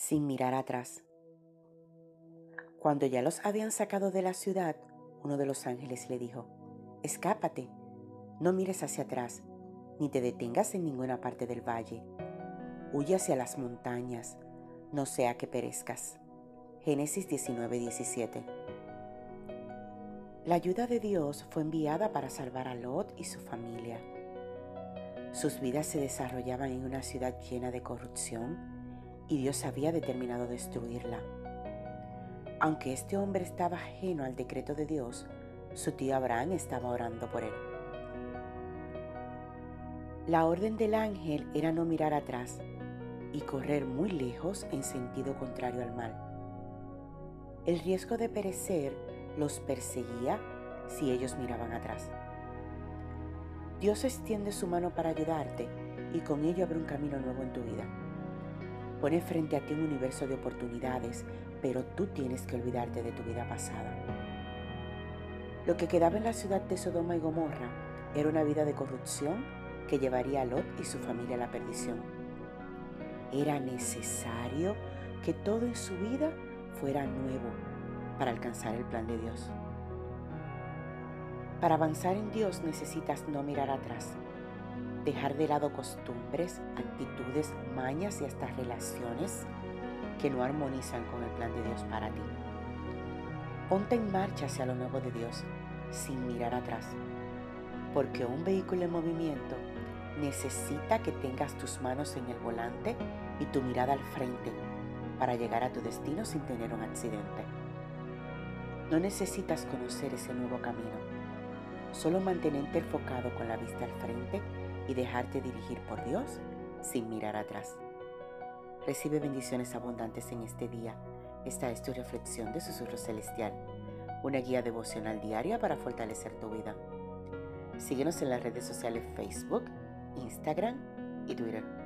sin mirar atrás. Cuando ya los habían sacado de la ciudad, uno de los ángeles le dijo, Escápate, no mires hacia atrás, ni te detengas en ninguna parte del valle. Huye hacia las montañas, no sea que perezcas. Génesis 19:17 La ayuda de Dios fue enviada para salvar a Lot y su familia. Sus vidas se desarrollaban en una ciudad llena de corrupción y Dios había determinado destruirla. Aunque este hombre estaba ajeno al decreto de Dios, su tío Abraham estaba orando por él. La orden del ángel era no mirar atrás y correr muy lejos en sentido contrario al mal. El riesgo de perecer los perseguía si ellos miraban atrás. Dios extiende su mano para ayudarte y con ello abre un camino nuevo en tu vida. Pone frente a ti un universo de oportunidades, pero tú tienes que olvidarte de tu vida pasada. Lo que quedaba en la ciudad de Sodoma y Gomorra era una vida de corrupción que llevaría a Lot y su familia a la perdición. Era necesario que todo en su vida fuera nuevo para alcanzar el plan de Dios. Para avanzar en Dios necesitas no mirar atrás, dejar de lado costumbres, actitudes, mañas y hasta relaciones que no armonizan con el plan de Dios para ti. Ponte en marcha hacia lo nuevo de Dios sin mirar atrás, porque un vehículo en movimiento necesita que tengas tus manos en el volante y tu mirada al frente para llegar a tu destino sin tener un accidente. No necesitas conocer ese nuevo camino Solo mantenerte enfocado con la vista al frente y dejarte dirigir por Dios sin mirar atrás. Recibe bendiciones abundantes en este día. Esta es tu reflexión de Susurro Celestial, una guía devocional diaria para fortalecer tu vida. Síguenos en las redes sociales Facebook, Instagram y Twitter.